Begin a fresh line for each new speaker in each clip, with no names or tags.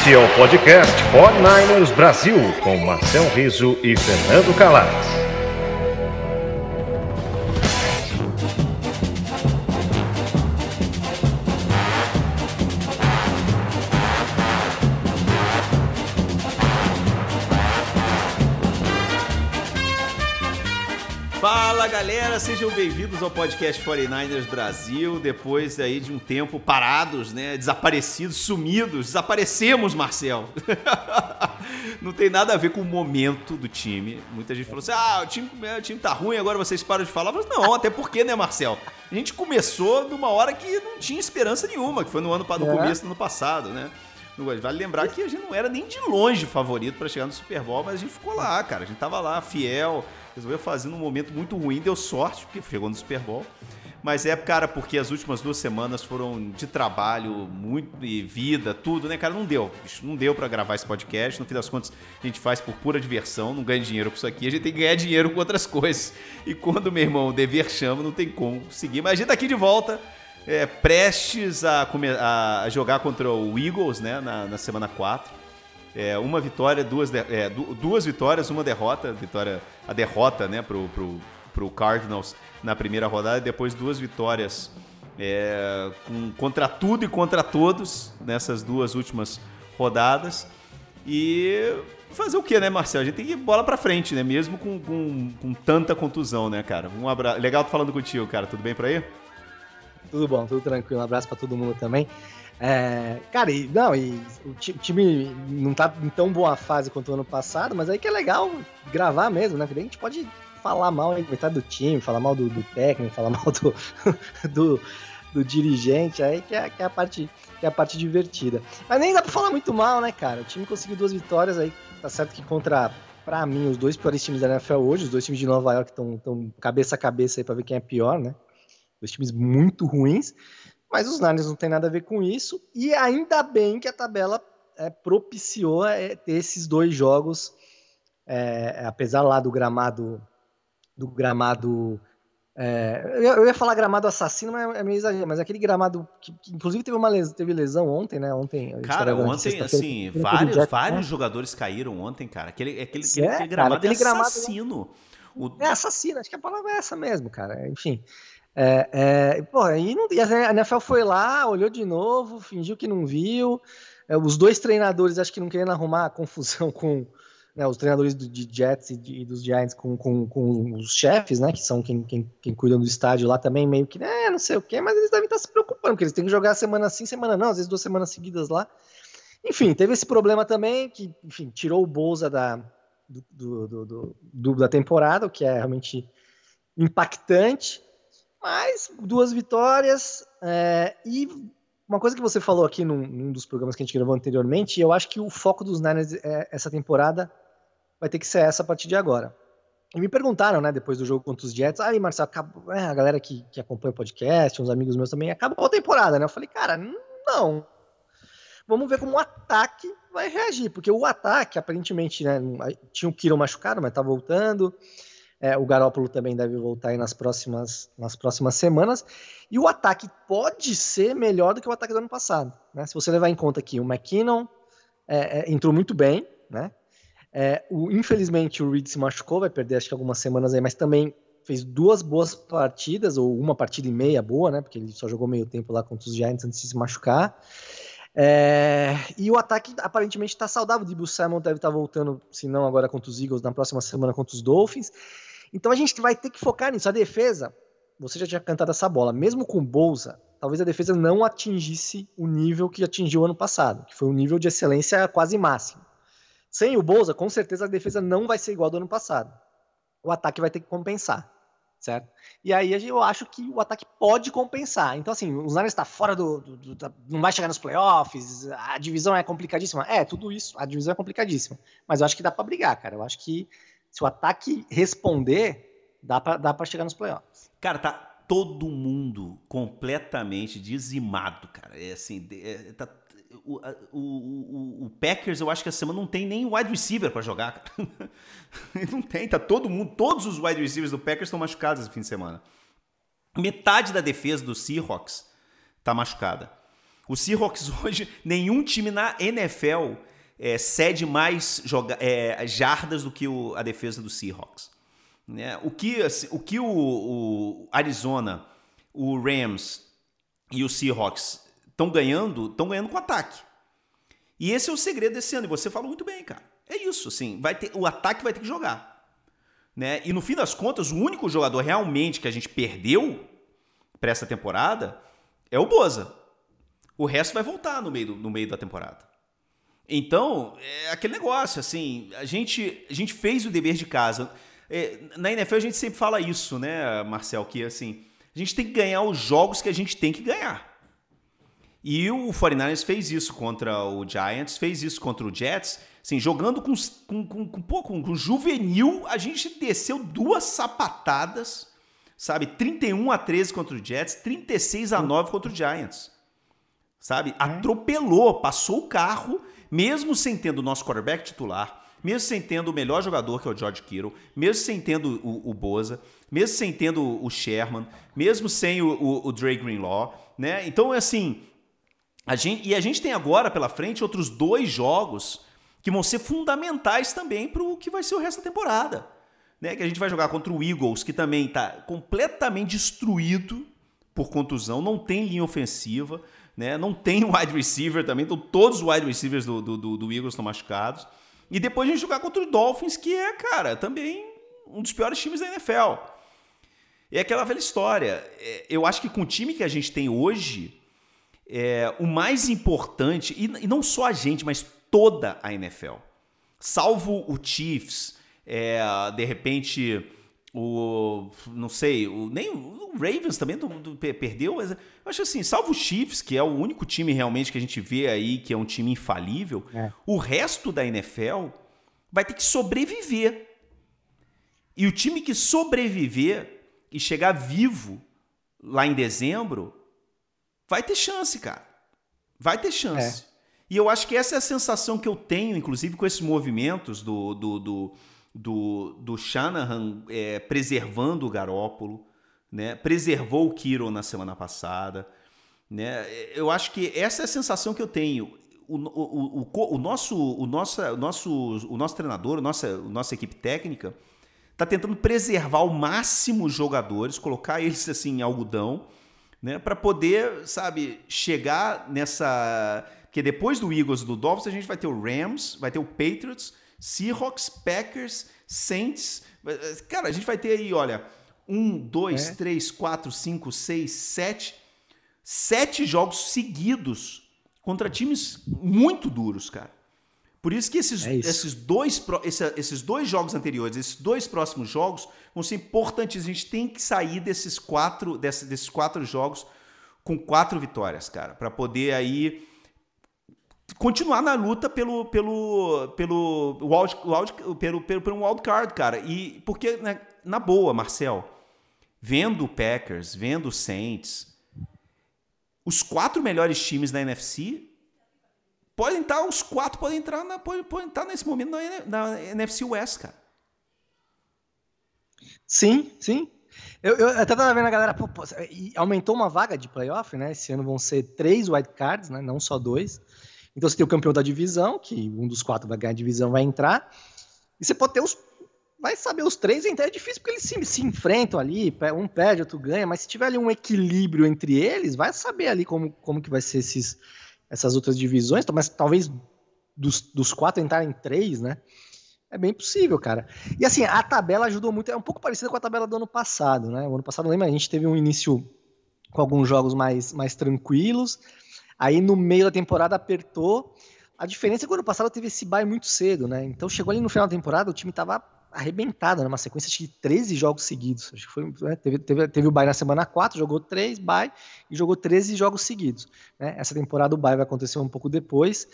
49ers.
Este é o podcast 49ers Brasil, com Marcel Riso e Fernando Calais.
Sejam bem-vindos ao podcast 49ers Brasil. Depois aí de um tempo parados, né? Desaparecidos, sumidos, desaparecemos, Marcel. Não tem nada a ver com o momento do time. Muita gente falou assim: ah, o time, o time tá ruim, agora vocês param de falar. Mas não, até porque, né, Marcel? A gente começou numa hora que não tinha esperança nenhuma, que foi no ano no começo do ano passado, né? Vale lembrar que a gente não era nem de longe favorito para chegar no Super Bowl, mas a gente ficou lá, cara. A gente tava lá, fiel, resolveu fazer num momento muito ruim, deu sorte, porque chegou no Super Bowl. Mas é, cara, porque as últimas duas semanas foram de trabalho, muito e vida, tudo, né, cara? Não deu. Não deu para gravar esse podcast. No fim das contas, a gente faz por pura diversão, não ganha dinheiro com isso aqui. A gente tem que ganhar dinheiro com outras coisas. E quando, meu irmão, o dever chama, não tem como seguir. Mas a gente tá aqui de volta é, prestes a, a, jogar contra o Eagles, né, na, na semana 4. É, uma vitória, duas, de, é, duas vitórias, uma derrota, vitória, a derrota, né, pro, pro Cardinals na primeira rodada e depois duas vitórias é, com, contra tudo e contra todos nessas duas últimas rodadas. E fazer o que, né, Marcelo? A gente tem que ir bola pra frente, né? Mesmo com, com, com tanta contusão, né, cara? Um abraço. Legal tô falando contigo, cara. Tudo bem por aí?
Tudo bom, tudo tranquilo. Um abraço para todo mundo também. É, cara, e, não, e o time não tá em tão boa fase quanto o ano passado, mas aí que é legal gravar mesmo, né? Porque a gente pode falar mal metade do time, falar mal do, do técnico, falar mal do, do, do, dirigente, aí que é, que é, a parte, que é a parte divertida. Mas nem dá pra falar muito mal, né, cara? O time conseguiu duas vitórias aí, tá certo que contra, pra mim, os dois piores times da NFL hoje, os dois times de Nova York estão cabeça a cabeça aí pra ver quem é pior, né? Dois times muito ruins, mas os Niners não tem nada a ver com isso. E ainda bem que a tabela é, propiciou é, ter esses dois jogos, é, apesar lá do gramado do gramado é, eu ia falar gramado assassino, mas é meio exagero. Mas aquele gramado que, que inclusive teve uma lesão, teve lesão ontem, né? Ontem.
Cara, ontem, assim, vários, Jack, vários né? jogadores caíram ontem, cara. Aquele, aquele, aquele, é, aquele gramado cara, aquele é gramado, assassino.
O... É assassino, acho que a palavra é essa mesmo, cara. Enfim. É, é, e, não, e a NFL foi lá, olhou de novo, fingiu que não viu. É, os dois treinadores acho que não querendo arrumar a confusão com né, os treinadores do, de Jets e, de, e dos Giants com, com, com, os chefes, né, que são quem, quem, quem do estádio lá também, meio que, né, não sei o que, mas eles devem estar se preocupando, porque eles têm que jogar semana sim, semana não, às vezes duas semanas seguidas lá. Enfim, teve esse problema também, que, enfim, tirou o Bolsa da, do, do, da temporada, o que é realmente impactante. Mas duas vitórias é, e uma coisa que você falou aqui num, num, dos programas que a gente gravou anteriormente, eu acho que o foco dos Niners é, essa temporada vai ter que ser essa a partir de agora. E me perguntaram, né, depois do jogo contra os Jets, aí, Marcelo, acabou, é, a galera que, que acompanha o podcast, uns amigos meus também, acabou a temporada, né? Eu falei, cara, não. Vamos ver como o ataque vai reagir, porque o ataque, aparentemente, né, tinha o Kiro machucado, mas tá voltando. É, o Garópolo também deve voltar aí nas próximas, nas próximas semanas. E o ataque pode ser melhor do que o ataque do ano passado. Né? Se você levar em conta que o McKinnon é, é, entrou muito bem, né? É, o, infelizmente o Reed se machucou, vai perder acho que algumas semanas aí, mas também fez duas boas partidas, ou uma partida e meia boa, né? Porque ele só jogou meio tempo lá contra os Giants antes de se machucar. É, e o ataque aparentemente está saudável. O Debo Samuel deve estar tá voltando, se não agora contra os Eagles, na próxima semana contra os Dolphins. Então a gente vai ter que focar nisso. A defesa, você já tinha cantado essa bola, mesmo com Bolsa, talvez a defesa não atingisse o nível que atingiu ano passado, que foi um nível de excelência quase máximo. Sem o Bolsa, com certeza a defesa não vai ser igual ao do ano passado. O ataque vai ter que compensar certo? E aí eu acho que o ataque pode compensar. Então, assim, os Niners está fora do, do, do, Não vai chegar nos playoffs, a divisão é complicadíssima. É, tudo isso, a divisão é complicadíssima. Mas eu acho que dá para brigar, cara. Eu acho que se o ataque responder, dá para dá pra chegar nos playoffs.
Cara, tá todo mundo completamente dizimado, cara. É assim, é, tá o, o, o, o, Packers, eu acho que essa semana não tem nem wide receiver para jogar. não tem, tá todo mundo, todos os wide receivers do Packers estão machucados esse fim de semana. Metade da defesa do Seahawks tá machucada. O Seahawks hoje, nenhum time na NFL é, cede mais joga, é, jardas do que o, a defesa do Seahawks. Né? O que, assim, o, que o, o Arizona, o Rams e o Seahawks Estão ganhando, estão ganhando com ataque. E esse é o segredo desse ano. E você falou muito bem, cara. É isso, assim. Vai ter, o ataque vai ter que jogar. Né? E no fim das contas, o único jogador realmente que a gente perdeu para essa temporada é o Boza. O resto vai voltar no meio, do, no meio da temporada. Então, é aquele negócio, assim, a gente, a gente fez o dever de casa. É, na NFL a gente sempre fala isso, né, Marcel, que assim, a gente tem que ganhar os jogos que a gente tem que ganhar. E o 49ers fez isso contra o Giants, fez isso contra o Jets. Assim, jogando com, com, com, com, com, com juvenil, a gente desceu duas sapatadas, sabe? 31 a 13 contra o Jets, 36 a 9 contra o Giants. Sabe? Atropelou, passou o carro, mesmo sem tendo o nosso quarterback titular, mesmo sem tendo o melhor jogador, que é o George Kittle, mesmo sem tendo o, o Boza, mesmo sem tendo o Sherman, mesmo sem o, o, o Dre Greenlaw, né? Então, assim, a gente, e a gente tem agora pela frente outros dois jogos que vão ser fundamentais também para o que vai ser o resto da temporada. Né? Que a gente vai jogar contra o Eagles, que também está completamente destruído por contusão, não tem linha ofensiva, né? não tem wide receiver também, então todos os wide receivers do, do, do, do Eagles estão machucados. E depois a gente jogar contra o Dolphins, que é, cara, também um dos piores times da NFL. É aquela velha história. É, eu acho que com o time que a gente tem hoje, é, o mais importante, e, não só a gente, mas toda a NFL, salvo o Chiefs, é, de repente o não sei, o, nem o Ravens também do, do, perdeu, mas eu acho assim, salvo o Chiefs, que é o único time realmente que a gente vê aí que é um time infalível, é. o resto da NFL vai ter que sobreviver. E o time que sobreviver e chegar vivo lá em dezembro vai ter chance, cara. Vai ter chance. É. E eu acho que essa é a sensação que eu tenho, inclusive com esses movimentos do, do, do, do, do Shanahan é, preservando o Garópolo, né? preservou o Kiro na semana passada. Né? Eu acho que essa é a sensação que eu tenho. O, o, o, o, nosso, o, nosso, o, nosso, o nosso treinador, a nossa, a nossa equipe técnica, está tentando preservar ao máximo os jogadores, colocar eles assim em algodão né? Para poder, sabe, chegar nessa. Que depois do Eagles e do Dolphins, a gente vai ter o Rams, vai ter o Patriots, Seahawks, Packers, Saints. Cara, a gente vai ter aí, olha, um, dois, é. três, quatro, cinco, seis, sete. Sete jogos seguidos contra times muito duros, cara. Por isso que esses, é esses, dois, esses dois jogos anteriores, esses dois próximos jogos, vão ser importantes. A gente tem que sair desses quatro, desses, desses quatro jogos com quatro vitórias, cara, para poder aí continuar na luta pelo pelo pelo wild, wild, pelo, pelo, pelo wild card, cara. E porque né, na boa, Marcel, vendo o Packers, vendo o Saints, os quatro melhores times da NFC podem estar, os quatro podem entrar, na, podem, podem estar nesse momento na, na NFC West, cara.
Sim, sim. Eu, eu até tava vendo a galera, pô, pô, aumentou uma vaga de playoff, né? Esse ano vão ser três wildcards, né? Não só dois. Então você tem o campeão da divisão, que um dos quatro vai ganhar a divisão, vai entrar. E você pode ter os. Vai saber os três, então é difícil porque eles se, se enfrentam ali, um perde, outro ganha, mas se tiver ali um equilíbrio entre eles, vai saber ali como, como que vai ser esses, essas outras divisões, mas talvez dos, dos quatro entrarem três, né? É bem possível, cara. E assim, a tabela ajudou muito, é um pouco parecida com a tabela do ano passado, né? O ano passado, lembra, a gente teve um início com alguns jogos mais, mais tranquilos, aí no meio da temporada apertou. A diferença é que o ano passado teve esse bye muito cedo, né? Então chegou ali no final da temporada, o time tava arrebentado, numa né? sequência de 13 jogos seguidos. Acho que foi, né? teve, teve, teve o bye na semana 4, jogou 3 bye e jogou 13 jogos seguidos. Né? Essa temporada o bye vai acontecer um pouco depois.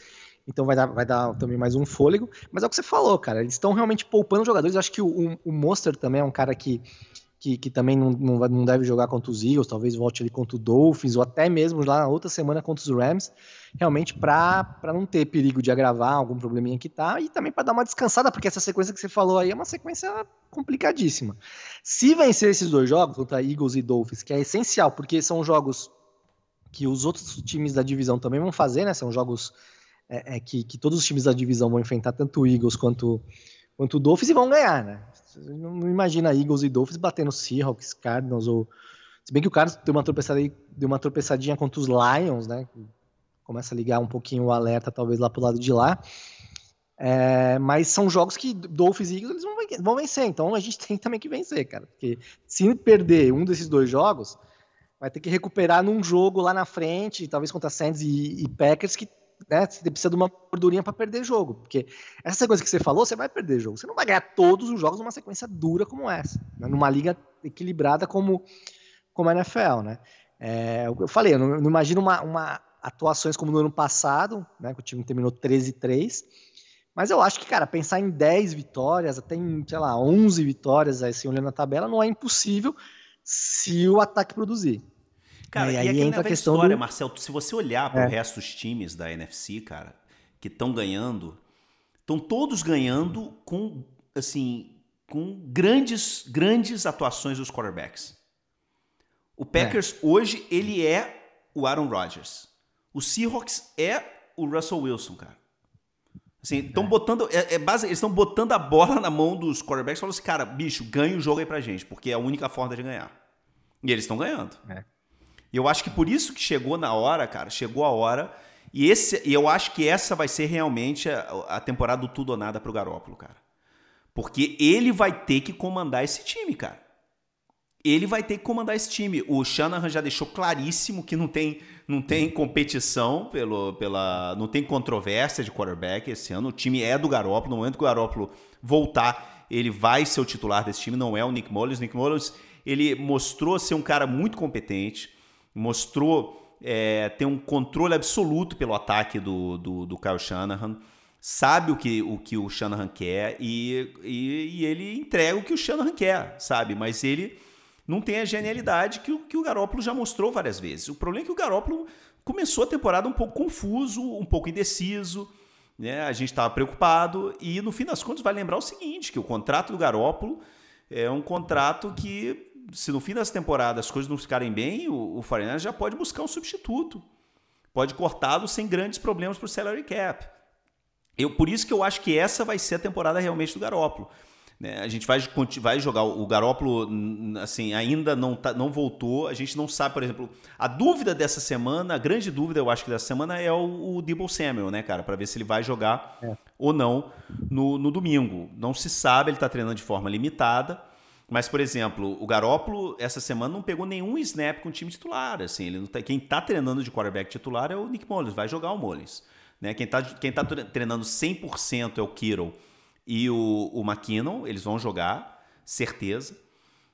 Então vai dar, vai dar também mais um fôlego. Mas é o que você falou, cara. Eles estão realmente poupando jogadores. Eu acho que o, o Monster também é um cara que, que, que também não, não, deve jogar contra os Eagles, talvez volte ali contra o Dolphins, ou até mesmo lá na outra semana contra os Rams, realmente para não ter perigo de agravar algum probleminha que tá, e também para dar uma descansada, porque essa sequência que você falou aí é uma sequência complicadíssima. Se vencer esses dois jogos, contra Eagles e Dolphins, que é essencial, porque são jogos que os outros times da divisão também vão fazer, né? São jogos é, é, que, que, todos os times da divisão vão enfrentar tanto o Eagles quanto, quanto o Dolphins e vão ganhar, né? Não imagina Eagles e Dolphins batendo Seahawks, Cardinals ou se bem que o Cardinals deu uma tropeçadinha, deu uma tropeçadinha contra os Lions, né? Começa a ligar um pouquinho o alerta talvez lá pro lado de lá. É, mas são jogos que Dolphins e Eagles vão, vão vencer, então a gente tem também que vencer, cara. Porque se perder um desses dois jogos, vai ter que recuperar num jogo lá na frente, talvez contra Saints e, e Packers, que né, você precisa de uma gordurinha para perder jogo. Porque essa sequência que você falou, você vai perder jogo. Você não vai ganhar todos os jogos numa sequência dura como essa. Né, numa liga equilibrada como, como a NFL, né? É, eu falei, eu não, não imagino uma, uma, atuações como no ano passado, né? Que o time terminou 13-3. Mas eu acho que, cara, pensar em 10 vitórias, até em, sei lá, 11 vitórias, assim, olhando a tabela, não é impossível se o ataque produzir.
Cara, e, aí entra a questão história, do... Marcel, se você olhar para o é. resto dos times da NFC, cara, que estão ganhando, estão todos ganhando com, assim, com grandes, grandes atuações dos quarterbacks. O Packers é. hoje ele é o Aaron Rodgers. O Seahawks é o Russell Wilson, cara. Assim, estão é. botando. É, é base, eles estão botando a bola na mão dos quarterbacks e falando assim, cara, bicho, ganha o jogo aí pra gente, porque é a única forma de ganhar. E eles estão ganhando. É. Eu acho que por isso que chegou na hora, cara, chegou a hora. E, esse, eu acho que essa vai ser realmente a, a temporada do tudo ou nada pro Garópolo, cara. Porque ele vai ter que comandar esse time, cara. Ele vai ter que comandar esse time. O Shanahan já deixou claríssimo que não tem, não tem competição, pelo, pela, não tem controvérsia de quarterback esse ano. O time é do Garópolo. No momento que o Garópolo voltar, ele vai ser o titular desse time, não é o Nick Mullins. Nick Mullins, ele mostrou ser um cara muito competente mostrou é, ter um controle absoluto pelo ataque do, do, do Kyle Shanahan, sabe o que o, que o Shanahan quer e, e, e, ele entrega o que o Shanahan quer, sabe? Mas ele não tem a genialidade que o, que o Garópolo já mostrou várias vezes. O problema é que o Garópolo começou a temporada um pouco confuso, um pouco indeciso, né? A gente estava preocupado e no fim das contas vai lembrar o seguinte, que o contrato do Garópolo é um contrato que se no fim das temporadas as coisas não ficarem bem, o, o Foreigners já pode buscar um substituto. Pode cortá-lo sem grandes problemas para o salary cap. Eu, por isso que eu acho que essa vai ser a temporada realmente do Garópolo. Né? A gente vai, vai jogar o Garópolo, assim, ainda não, tá, não voltou. A gente não sabe, por exemplo, a dúvida dessa semana, a grande dúvida, eu acho que dessa semana é o, o Debo Samuel, né, cara, para ver se ele vai jogar é. ou não no, no domingo. Não se sabe, ele está treinando de forma limitada. Mas, por exemplo, o Garópolo essa semana não pegou nenhum snap com o time titular. Assim, ele tá, quem está treinando de quarterback titular é o Nick Mullins, vai jogar o Mullins. Né? Quem está quem tá treinando 100% é o Kittle e o, o McKinnon, eles vão jogar, certeza.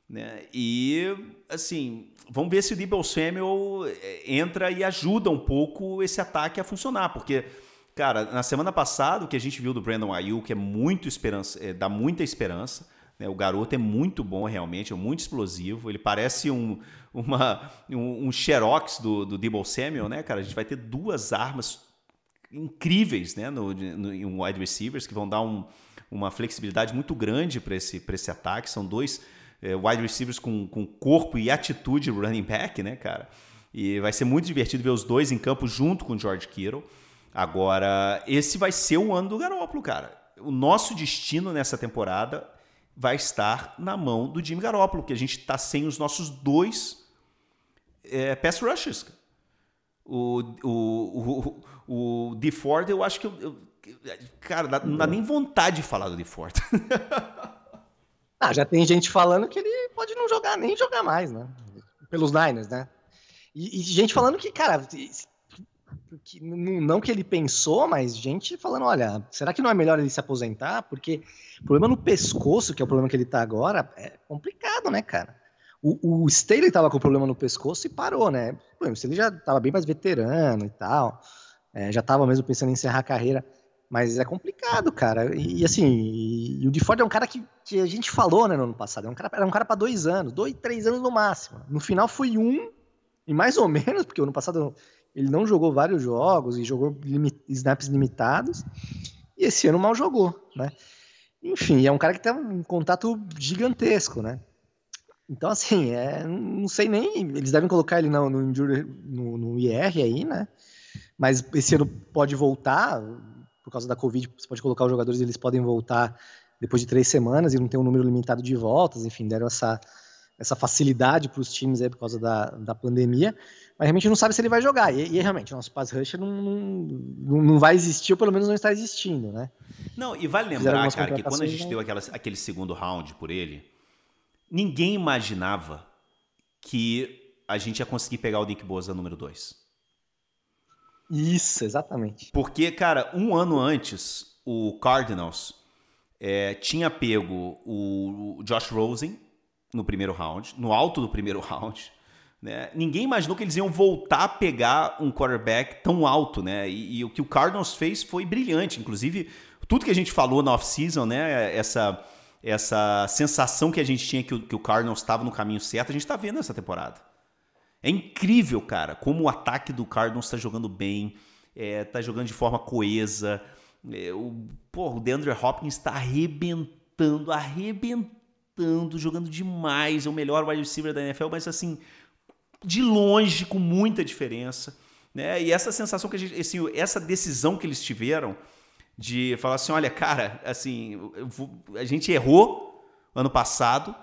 Né? E, assim, vamos ver se o Debo Samuel eh, entra e ajuda um pouco esse ataque a funcionar, porque, cara, na semana passada, o que a gente viu do Brandon Ayuk é muito esperança, é, dá muita esperança. Né? O garoto é muito bom, realmente, é muito explosivo. Ele parece um, uma, um, um xerox do, do Debo Samuel, né, cara? A gente vai ter duas armas incríveis né, no, no, em wide receivers que vão dar um, uma flexibilidade muito grande para esse, esse ataque. São dois é, wide receivers com, com corpo e atitude running back, né, cara? E vai ser muito divertido ver os dois em campo junto com o George Kittle. Agora, esse vai ser o ano do Garoppolo, cara. O nosso destino nessa temporada vai estar na mão do Jimmy Garoppolo, que a gente está sem os nossos dois é, pass rushers. O, o, o, o DeFord, eu acho que eu, eu cara, não dá nem vontade de falar do DeFord.
ah, já tem gente falando que ele pode não jogar, nem jogar mais, né? Pelos Niners, né? E, e gente falando que, cara, que, não que ele pensou, mas gente falando, olha, será que não é melhor ele se aposentar? Porque o problema no pescoço, que é o problema que ele tá agora, é complicado, né, cara? O, o Staley tava com problema no pescoço e parou, né? O Staley já tava bem mais veterano e tal, é, já tava mesmo pensando em encerrar a carreira, mas é complicado, cara. E, e assim, e, e o DeFord é um cara que, que a gente falou, né, no ano passado, é um cara, era um cara para dois anos, dois, três anos no máximo. No final foi um, e mais ou menos, porque o ano passado ele não jogou vários jogos e jogou limit, snaps limitados. E esse ano mal jogou, né? Enfim, é um cara que tem um contato gigantesco, né? Então, assim, é, não sei nem. Eles devem colocar ele no, no, no, no IR aí, né? Mas esse ano pode voltar, por causa da Covid, você pode colocar os jogadores, eles podem voltar depois de três semanas e não tem um número limitado de voltas, enfim, deram essa, essa facilidade para os times aí por causa da, da pandemia mas realmente não sabe se ele vai jogar. E, e realmente, o nosso pass rusher não, não, não vai existir, ou pelo menos não está existindo, né?
Não, e vale lembrar, cara, que quando a gente deu aquela, aquele segundo round por ele, ninguém imaginava que a gente ia conseguir pegar o Nick Bosa número 2.
Isso, exatamente.
Porque, cara, um ano antes, o Cardinals é, tinha pego o Josh Rosen no primeiro round, no alto do primeiro round. Né? Ninguém imaginou que eles iam voltar a pegar um quarterback tão alto, né? E, e, o que o Cardinals fez foi brilhante. Inclusive, tudo que a gente falou na off-season, né? Essa, essa sensação que a gente tinha que o, que o Cardinals estava no caminho certo, a gente está vendo essa temporada. É incrível, cara, como o ataque do Cardinals está jogando bem, está é, jogando de forma coesa. É, o, porra, o DeAndre Hopkins está arrebentando, arrebentando, jogando demais. É o melhor wide receiver da NFL, mas assim de longe, com muita diferença. Né? E essa sensação que a gente, assim, essa decisão que eles tiveram de falar assim, olha, cara, assim, a gente errou ano passado,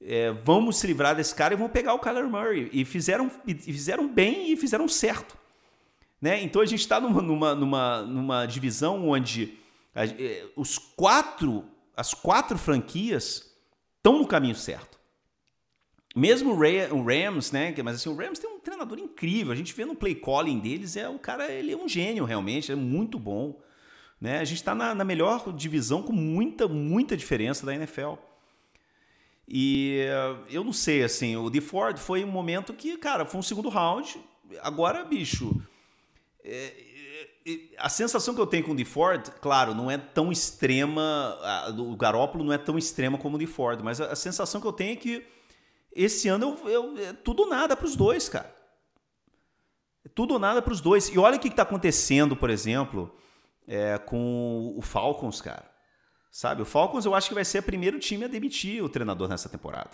é, vamos se livrar desse cara e vamos pegar o Kyler Murray. E fizeram, e fizeram bem e fizeram certo. Né? Então a gente está numa, numa, numa, numa, divisão onde a, é, os quatro, as quatro franquias estão no caminho certo. Mesmo o Rams, né? Mas assim, o Rams tem um treinador incrível. A gente vê no play calling deles, é o cara, ele é um gênio realmente, é muito bom. Né? A gente está na, na, melhor divisão com muita, muita diferença da NFL. E eu não sei, assim, o DeFord foi um momento que, cara, foi um segundo round. Agora, bicho, é, é, a sensação que eu tenho com o DeFord, claro, não é tão extrema, a, o Garópolo não é tão extrema como o DeFord, mas a, a sensação que eu tenho é que esse ano eu, eu é tudo nada para os dois, cara. É tudo nada para os dois. E olha o que está acontecendo, por exemplo, é, com o Falcons, cara. Sabe, o Falcons eu acho que vai ser o primeiro time a demitir o treinador nessa temporada.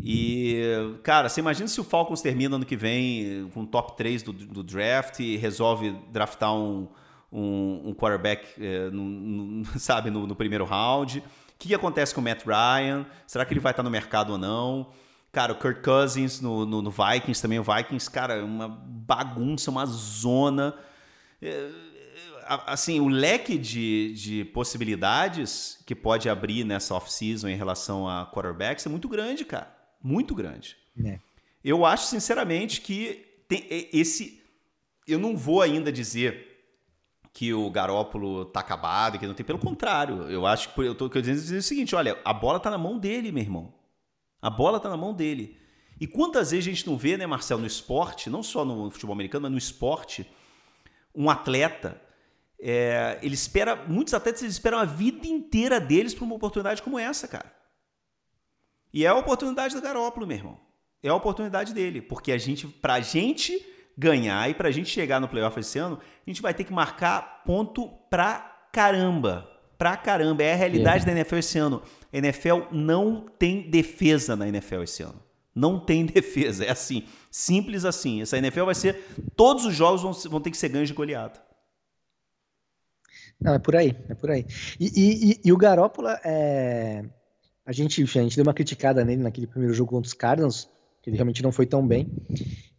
E, cara, você imagina se o Falcons termina ano que vem com top 3 do, do draft e resolve draftar um, um, um quarterback, é, no, no, sabe, no, no primeiro round que, que acontece com o Matt Ryan? Será que ele vai estar no mercado ou não? Cara, o Kirk Cousins no, no, no Vikings também. O Vikings, cara, é uma bagunça, uma zona. É, assim, o leque de, de possibilidades que pode abrir nessa off-season em relação a quarterbacks é muito grande, cara. Muito grande. É. Eu acho, sinceramente, que tem esse. Eu não vou ainda dizer que o Garópolo tá acabado, que não tem. Pelo contrário, eu acho que eu tô dizer o seguinte: olha, a bola tá na mão dele, meu irmão. A bola tá na mão dele. E quantas vezes a gente não vê, né, Marcel, no esporte, não só no futebol americano, mas no esporte, um atleta. É, ele espera, muitos atletas eles esperam a vida inteira deles para uma oportunidade como essa, cara. E é a oportunidade do Garópolo, meu irmão. É a oportunidade dele, porque a gente, pra gente ganhar. E para a gente chegar no playoff esse ano, a gente vai ter que marcar ponto pra caramba. Pra caramba. É a realidade é. da NFL esse ano. A NFL não tem defesa na NFL esse ano. Não tem defesa. É assim. Simples assim. Essa NFL vai ser. Todos os jogos vão, vão ter que ser ganhos de goleada.
Não, é por aí, é por aí. E, e, e o Garópola, é... a, gente, a gente deu uma criticada nele naquele primeiro jogo contra os Cardinals, que ele realmente não foi tão bem.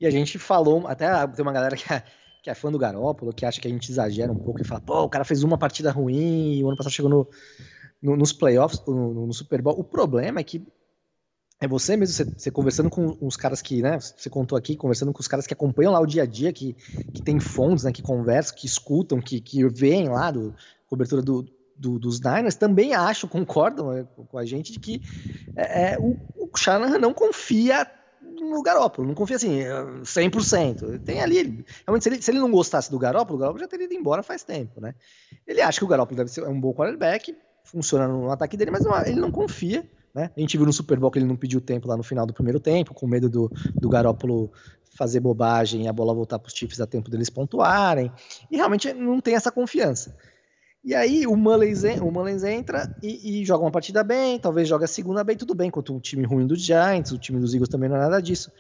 E a gente falou, até tem uma galera que é, que é fã do Garópolo, que acha que a gente exagera um pouco e fala, pô, o cara fez uma partida ruim, o ano passado chegou no, no, nos playoffs, no, no, Super Bowl. O problema é que é você mesmo, você, você, conversando com os caras que, né, você contou aqui, conversando com os caras que acompanham lá o dia a dia, que, que tem fontes, né, que conversam, que escutam, que, que veem lá do cobertura do, do, dos Niners, também acham, concordam né, com a gente, de que é, é, o, o Shanahan não confia no Garópolo, não confia assim, 100%. Tem ali, realmente, se ele, se ele não gostasse do Garópolo, o Garópolo já teria ido embora faz tempo, né? Ele acha que o Garópolo deve ser um bom quarterback, funciona no ataque dele, mas não, ele não confia, né? A gente viu no Super Bowl que ele não pediu tempo lá no final do primeiro tempo, com medo do, do Garópolo fazer bobagem e a bola voltar para os Chiefs a tempo deles pontuarem, e realmente não tem essa confiança. E aí o Mullins, o Mullins entra e, e, joga uma partida bem, talvez joga a segunda bem, tudo bem, contra um time ruim dos Giants, o time dos Eagles também não é nada disso.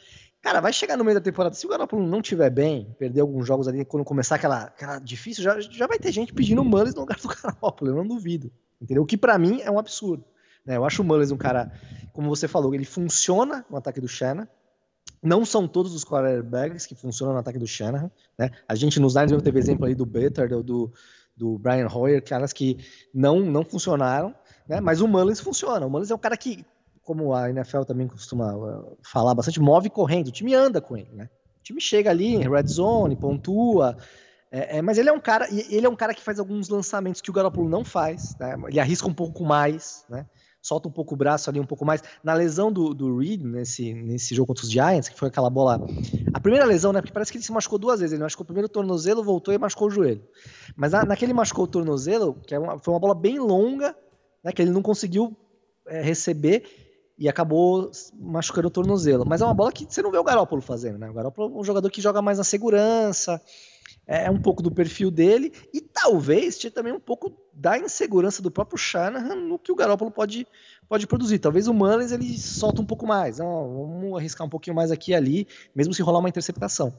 Cara, vai chegar no meio da temporada, se o Garoppolo não tiver bem, perder alguns jogos ali, quando começar aquela, aquela difícil, já, já vai ter gente pedindo o Mullins no lugar do Garoppolo, eu não duvido. Entendeu? O que para mim é um absurdo. Né? Eu acho o Mullins um cara, como você falou, ele funciona no ataque do Shannon, não são todos os quarterbacks que funcionam no ataque do Shanahan, né? A gente nos Niners teve exemplo aí do Better, do, do do Brian Hoyer, caras que não, não funcionaram, né? Mas o Mullins funciona. O Mullins é um cara que, como a NFL também costuma uh, falar bastante, move correndo. O time anda com ele, né? O time chega ali em red zone, pontua. É, é, mas ele é um cara, ele é um cara que faz alguns lançamentos que o Garoppolo não faz. Né? Ele arrisca um pouco mais, né? Solta um pouco o braço ali um pouco mais. Na lesão do, do Reed, nesse, nesse jogo contra os Giants, que foi aquela bola. A primeira lesão, né? Porque parece que ele se machucou duas vezes. Ele machucou o primeiro tornozelo, voltou e machucou o joelho. Mas na, naquele machucou o tornozelo, que é uma, foi uma bola bem longa, né? Que ele não conseguiu é, receber e acabou machucando o tornozelo. Mas é uma bola que você não vê o Garópolo fazendo, né? O Garópolo é um jogador que joga mais na segurança, é, é um pouco do perfil dele e talvez tinha também um pouco da insegurança do próprio Shanahan no que o Garoppolo pode, pode produzir. Talvez o Mullins ele solta um pouco mais, vamos arriscar um pouquinho mais aqui e ali, mesmo se rolar uma interceptação.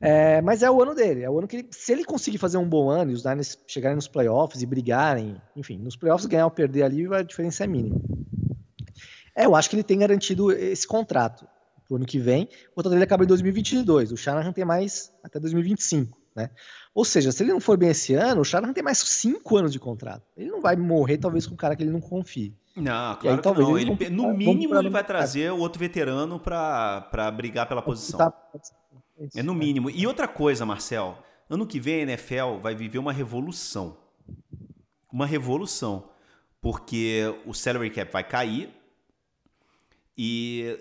É, mas é o ano dele, é o ano que ele, se ele conseguir fazer um bom ano e os Niners chegarem nos playoffs e brigarem, enfim, nos playoffs ganhar ou perder ali, a diferença é mínima. É, eu acho que ele tem garantido esse contrato pro ano que vem. O contrato dele acaba em 2022. O Shanahan tem mais até 2025. Né? Ou seja, se ele não for bem esse ano, o Shanahan tem mais cinco anos de contrato. Ele não vai morrer, talvez, com um cara que ele não confie.
Não, claro aí, talvez não. Ele, ele, no mínimo, ele vai trazer o outro veterano para brigar pela posição. É no mínimo. E outra coisa, Marcel, ano que vem a NFL vai viver uma revolução. Uma revolução. Porque o salary cap vai cair e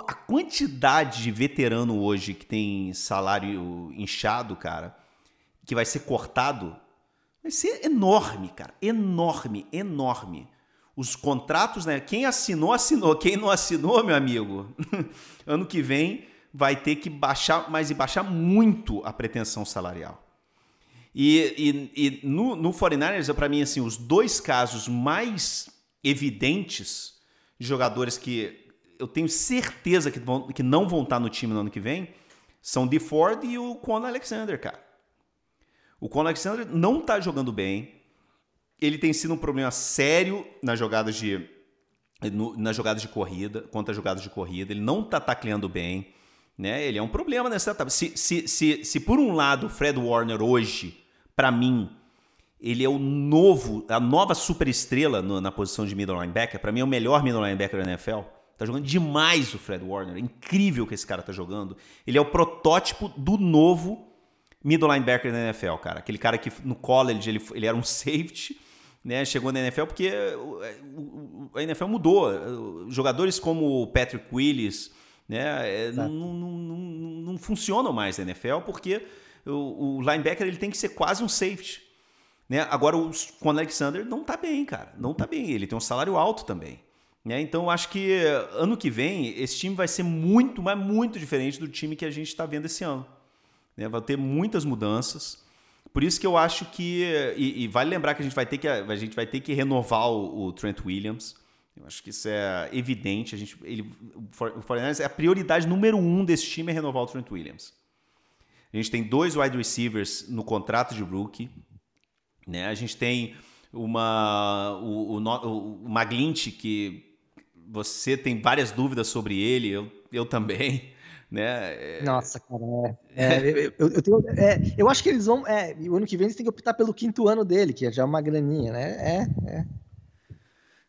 a quantidade de veterano hoje que tem salário inchado, cara, que vai ser cortado, vai ser enorme, cara. Enorme, enorme. Os contratos, né? Quem assinou, assinou. Quem não assinou, meu amigo, ano que vem vai ter que baixar, mas e baixar muito a pretensão salarial. E, e, e no, no 49ers, para mim, assim, os dois casos mais evidentes de jogadores que eu tenho certeza que, vão, que não vão estar no time no ano que vem são o Ford e o Conor Alexander, cara. O Conor Alexander não está jogando bem. Ele tem sido um problema sério nas jogadas de no, nas jogadas de corrida, contra as jogadas de corrida. Ele não está tacleando bem. Né? Ele é um problema nessa etapa. Se, se, se, se por um lado o Fred Warner hoje, para mim, ele é o novo, a nova superestrela na posição de middle linebacker. Para mim é o melhor middle linebacker da NFL. Tá jogando demais o Fred Warner. É incrível que esse cara tá jogando. Ele é o protótipo do novo middle linebacker da NFL, cara. Aquele cara que no college ele, ele era um safety, né? Chegou na NFL porque a NFL mudou. Jogadores como o Patrick Willis, né? É. Não, não, não, não, funcionam mais na NFL porque o, o, linebacker ele tem que ser quase um safety. Né? Agora o Con Alexander não tá bem, cara. Não tá bem. Ele tem um salário alto também. Né? Então, acho que ano que vem esse time vai ser muito, mas muito diferente do time que a gente está vendo esse ano. Né? Vai ter muitas mudanças. Por isso que eu acho que. E, e, vale lembrar que a gente vai ter que, a gente vai ter que renovar o, o Trent Williams. Eu acho que isso é evidente. A gente, ele, o Fortnite é a prioridade número um desse time é renovar o Trent Williams. A gente tem dois wide receivers no contrato de rookie. Né? A gente tem uma, o, o, o Maglint, que você tem várias dúvidas sobre ele, eu, eu também. Né?
É... Nossa, cara, é, é, eu, eu, tenho, é, eu acho que eles vão. É, o ano que vem eles têm que optar pelo quinto ano dele, que é já uma graninha, né? É, é.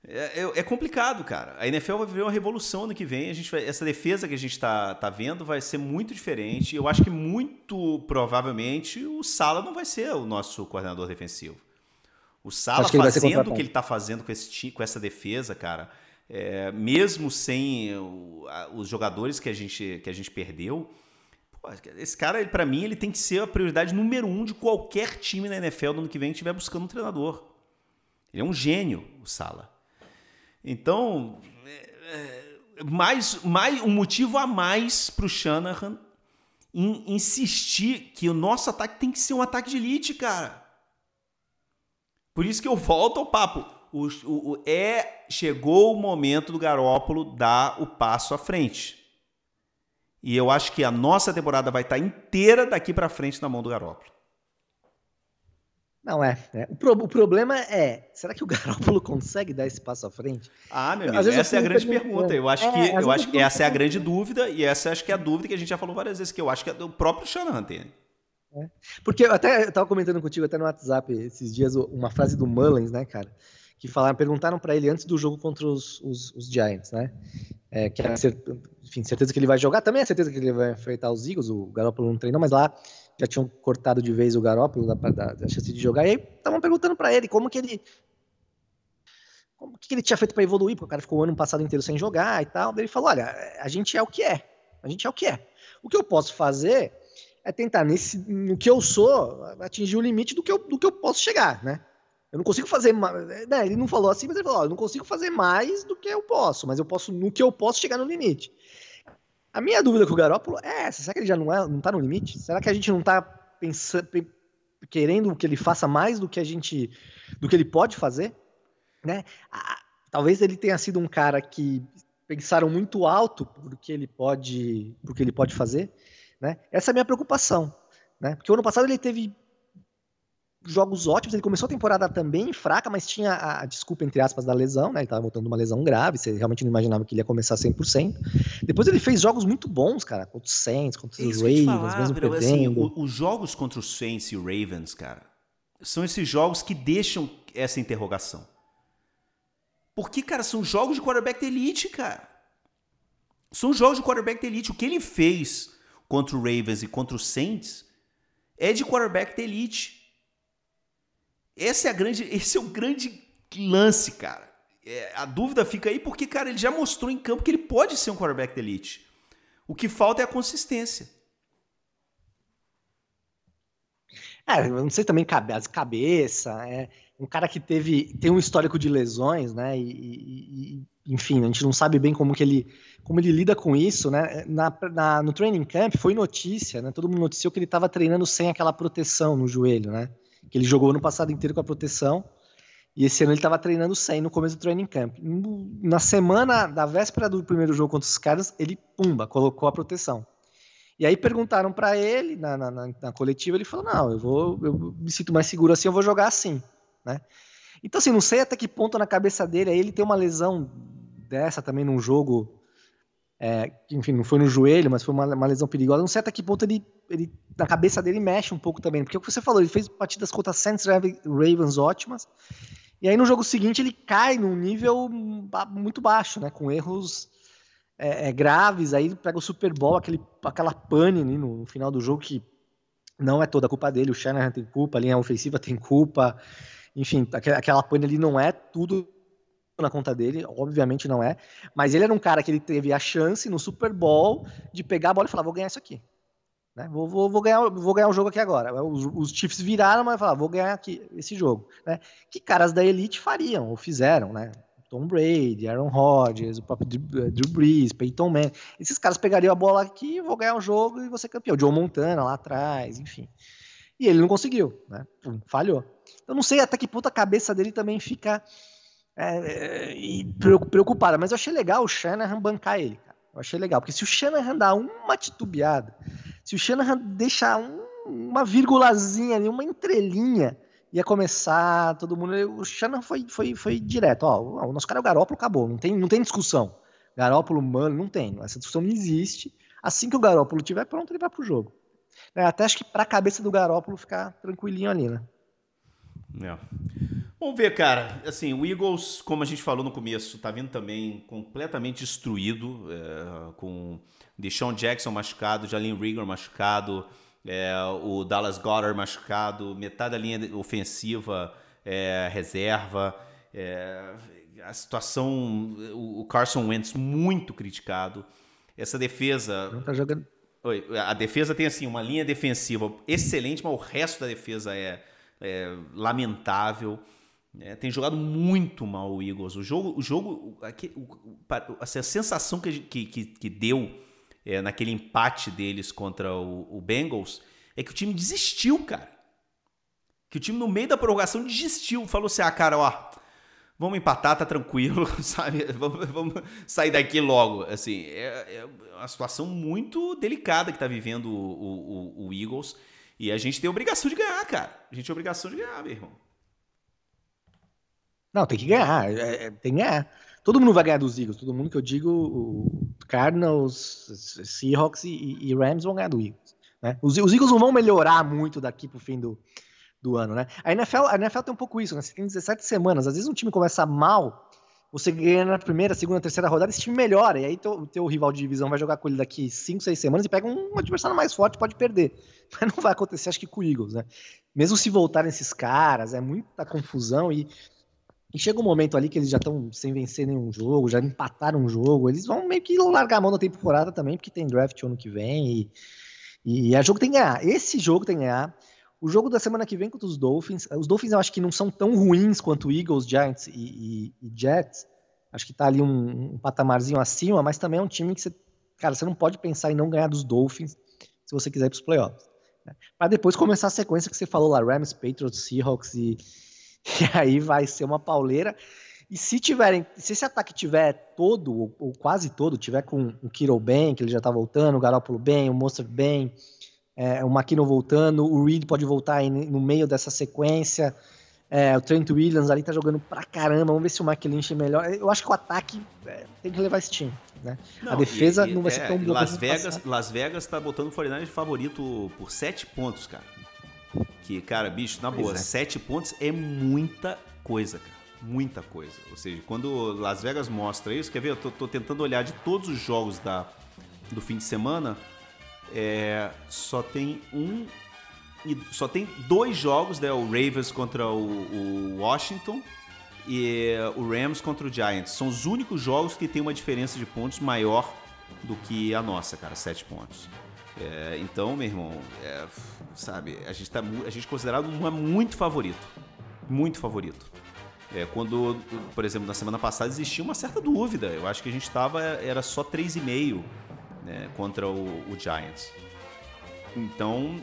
É, é, é, complicado, cara. A NFL vai viver uma revolução ano que vem. A gente vai, essa defesa que a gente está tá vendo vai ser muito diferente. Eu acho que muito provavelmente o Sala não vai ser o nosso coordenador defensivo. O Sala fazendo o que ele está fazendo com, esse, com essa defesa, cara, é, mesmo sem o, a, os jogadores que a gente, que a gente perdeu, pô, esse cara, para mim, ele tem que ser a prioridade número um de qualquer time na NFL no ano que vem que estiver buscando um treinador. Ele é um gênio, o Sala. Então, é, é, mais, mais um motivo a mais para o Shanahan em insistir que o nosso ataque tem que ser um ataque de elite, cara. Por isso que eu volto ao papo. O, o, é chegou o momento do Garópolo dar o passo à frente. E eu acho que a nossa temporada vai estar inteira daqui para frente na mão do Garópolo.
Não, é. é. O, pro, o, problema é, será que o Garoppolo consegue dar esse passo à frente?
Ah, meu amigo, essa é a grande pergunta. Eu acho é, que, eu acho que essa é a grande dúvida, e essa acho que é a dúvida que a gente já falou várias vezes, que eu acho que é do próprio Shanahan tem.
É. Porque eu até eu tava comentando contigo até no WhatsApp esses dias uma frase do Mullins, né, cara? Que falaram, perguntaram para ele antes do jogo contra os, os, os Giants, né? É, que era, enfim, certeza que ele vai jogar, também é certeza que ele vai enfrentar os Eagles, o Garoppolo não treinou, mas lá já tinham cortado de vez o Garoppolo da, da, da chance de jogar, e aí estavam perguntando para ele como que ele como que ele tinha feito para evoluir, porque o cara ficou o ano passado inteiro sem jogar e tal. Daí ele falou: olha, a gente é o que é, a gente é o que é. O que eu posso fazer é tentar, nesse, no que eu sou, atingir o limite do que eu, do que eu posso chegar, né? Eu não consigo fazer mais. Né, ele não falou assim, mas ele falou: eu não consigo fazer mais do que eu posso, mas eu posso, no que eu posso, chegar no limite. A minha dúvida com o Garópolo é essa: será que ele já não, é, não tá no limite? Será que a gente não tá pensando, querendo que ele faça mais do que a gente. do que ele pode fazer? Né? Ah, talvez ele tenha sido um cara que pensaram muito alto porque ele pode, porque ele pode fazer. Né? Essa é a minha preocupação. Né? Porque o ano passado ele teve jogos ótimos. Ele começou a temporada também fraca, mas tinha a, a desculpa, entre aspas, da lesão, né? Ele estava voltando uma lesão grave, você realmente não imaginava que ele ia começar 100%. Depois ele fez jogos muito bons, cara, contra os Saints, contra os Ravens, falar, mesmo Bruno, assim,
os jogos contra os Saints e o Ravens, cara, são esses jogos que deixam essa interrogação. Porque, cara, são jogos de quarterback de elite, cara. São jogos de quarterback de elite. O que ele fez contra o Ravens e contra o Saints é de quarterback de elite. Esse é, a grande, esse é o grande lance, cara. É, a dúvida fica aí porque, cara, ele já mostrou em campo que ele pode ser um quarterback de elite. O que falta é a consistência.
É, não sei também as cabeça, é um cara que teve tem um histórico de lesões, né? E, e, enfim, a gente não sabe bem como que ele como ele lida com isso, né? Na, na, no training camp foi notícia, né? Todo mundo noticiou que ele estava treinando sem aquela proteção no joelho, né? Que ele jogou no passado inteiro com a proteção. E esse ano ele estava treinando sem no começo do training camp. Na semana da véspera do primeiro jogo contra os caras, ele, pumba, colocou a proteção. E aí perguntaram para ele, na, na, na, coletiva, ele falou, não, eu, vou, eu me sinto mais seguro assim, eu vou jogar assim, né? Então, assim, não sei até que ponto na cabeça dele, aí ele tem uma lesão dessa também num jogo é, enfim, não foi no joelho, mas foi uma, uma, lesão perigosa. Não sei até que ponto ele, ele, na cabeça dele, mexe um pouco também. Porque é o que você falou, ele fez partidas contra Saints Ravens ótimas. E aí no jogo seguinte ele cai num nível muito baixo, né? Com erros é, é, graves. Aí ele pega o Super Bowl, aquele, aquela pane no, final do jogo que não é toda a culpa dele. O Shanahan tem culpa, a linha ofensiva tem culpa. Enfim, aquela pane ali não é tudo na conta dele, obviamente não é, mas ele era um cara que ele teve a chance no Super Bowl de pegar a bola e falar, vou ganhar isso aqui. Né? Vou, vou, vou, ganhar, vou ganhar o jogo aqui agora. Os, os Chiefs viraram, mas falaram, vou ganhar aqui esse jogo. Né? Que caras da elite fariam, ou fizeram, né? Tom Brady, Aaron Rodgers, o próprio Drew, Drew Brees, Peyton Manning. Esses caras pegariam a bola aqui, vou ganhar o jogo e vou ser campeão. Joe Montana lá atrás, enfim. E ele não conseguiu, né? Falhou. Eu não sei até que ponto a cabeça dele também fica é, é preocupada. Mas eu achei legal o Shanahan bancar ele, cara. Eu achei legal, porque se o Shanahan dá uma titubeada, se o Shanahan deixar um, uma vírgulazinha ali, uma entrelinha, ia começar, todo mundo. O Shannon foi, foi, foi direto, ó. O nosso cara é o Garópolo, acabou. Não tem, não tem discussão. Garópolo, mano, não tem. Essa discussão não existe. Assim que o Garópolo estiver pronto, ele vai pro jogo. É, até acho que pra cabeça do Garópolo ficar tranquilinho ali, né?
É. Vamos ver, cara. Assim, o Eagles, como a gente falou no começo, tá vindo também completamente destruído, é, com Deshaun Jackson machucado, Jalen Rigor machucado, é, o Dallas Goddard machucado, metade da linha ofensiva é, reserva. É, a situação, o Carson Wentz muito criticado. Essa defesa.
Não tá jogando.
Oi, a defesa tem assim uma linha defensiva excelente, mas o resto da defesa é, é lamentável. É, tem jogado muito mal o Eagles. O jogo, o jogo, aqui, o, assim, a sensação que, que, que deu é, naquele empate deles contra o, o, Bengals é que o time desistiu, cara. Que o time no meio da prorrogação desistiu, falou assim: ah, cara, ó, vamos empatar, tá tranquilo, sabe? Vamos, vamos sair daqui logo. Assim, é, é, uma situação muito delicada que tá vivendo o, o, o Eagles. E a gente tem obrigação de ganhar, cara. A gente tem obrigação de ganhar, meu irmão.
Não, tem que ganhar. É, é, tem que ganhar. Todo mundo vai ganhar dos Eagles. Todo mundo que eu digo, o Cardinals, Seahawks e, e Rams vão ganhar do Eagles. Né? Os, os, Eagles não vão melhorar muito daqui pro fim do, do ano, né? A NFL, a NFL tem um pouco isso, né? Você tem 17 semanas. Às vezes um time começa mal, você ganha na primeira, segunda, terceira rodada, esse time melhora. E aí teu, teu rival de divisão vai jogar com ele daqui 5, 6 semanas e pega um adversário mais forte, pode perder. Mas não vai acontecer, acho que com o Eagles, né? Mesmo se voltarem esses caras, é muita confusão e e chega um momento ali que eles já estão sem vencer nenhum jogo, já empataram um jogo, eles vão meio que largar a mão na temporada também, porque tem draft ano que vem e, e a jogo tem que ganhar. Esse jogo tem que ganhar. O jogo da semana que vem contra os Dolphins, os Dolphins eu acho que não são tão ruins quanto Eagles, Giants e, e, e Jets. Acho que tá ali um, um, patamarzinho acima, mas também é um time que você, cara, você não pode pensar em não ganhar dos Dolphins se você quiser ir para os playoffs. Né? Para depois começar a sequência que você falou lá, Rams, Patriots, Seahawks e, E aí vai ser uma pauleira. E se tiverem, se esse ataque tiver todo, ou, ou quase todo, tiver com o Kiro bem, que ele já tá voltando, o Garoppolo bem, o Monster bem, é, o McKinnon voltando, o Reed pode voltar aí no meio dessa sequência, é, o Trent Williams ali tá jogando pra caramba, vamos ver se o Mike Lynch é melhor. Eu acho que o ataque é, tem que levar esse time, né? Não, a defesa e, e, não vai ser é, tão
boa. Las Vegas, Las Vegas tá botando o 49 de favorito por 7 pontos, cara. Que, cara, bicho, na boa, é. sete pontos é muita coisa, cara. Muita coisa. Ou seja, quando Las Vegas mostra isso, quer ver? Eu tô, tô tentando olhar de todos os jogos da, do fim de semana. É, só tem um. Só tem dois jogos, né? O Ravens contra o, o Washington e o Rams contra o Giants. São os únicos jogos que tem uma diferença de pontos maior do que a nossa, cara, sete pontos. É, então, meu irmão, é, sabe, a gente, tá, a gente é considerado uma muito favorito. Muito favorito. É, quando, por exemplo, na semana passada existia uma certa dúvida. Eu acho que a gente estava, era só 3,5 né, contra o, o Giants. Então,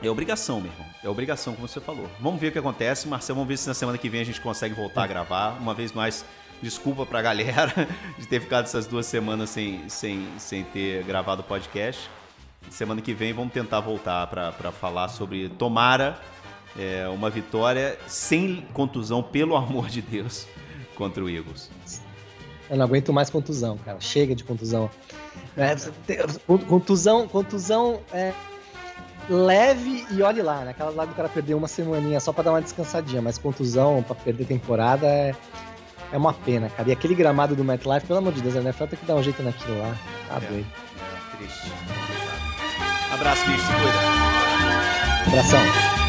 é obrigação, meu irmão. É obrigação, como você falou. Vamos ver o que acontece. Marcelo, vamos ver se na semana que vem a gente consegue voltar a gravar. Uma vez mais, desculpa pra galera de ter ficado essas duas semanas sem, sem, sem ter gravado o podcast. Semana que vem vamos tentar voltar para falar sobre Tomara, é, uma vitória sem contusão, pelo amor de Deus, contra o Eagles.
Eu não aguento mais contusão, cara. Chega de contusão. É, contusão, contusão é leve e olhe lá, naquela né? lá do cara perder uma semaninha só para dar uma descansadinha, mas contusão para perder temporada é, é uma pena, cara. E aquele gramado do MetLife, pelo amor de Deus, a NFL tem que dar um jeito naquilo lá. Tá é, doido.
É, triste. Abraço, bicho. Se cuida.
Abração.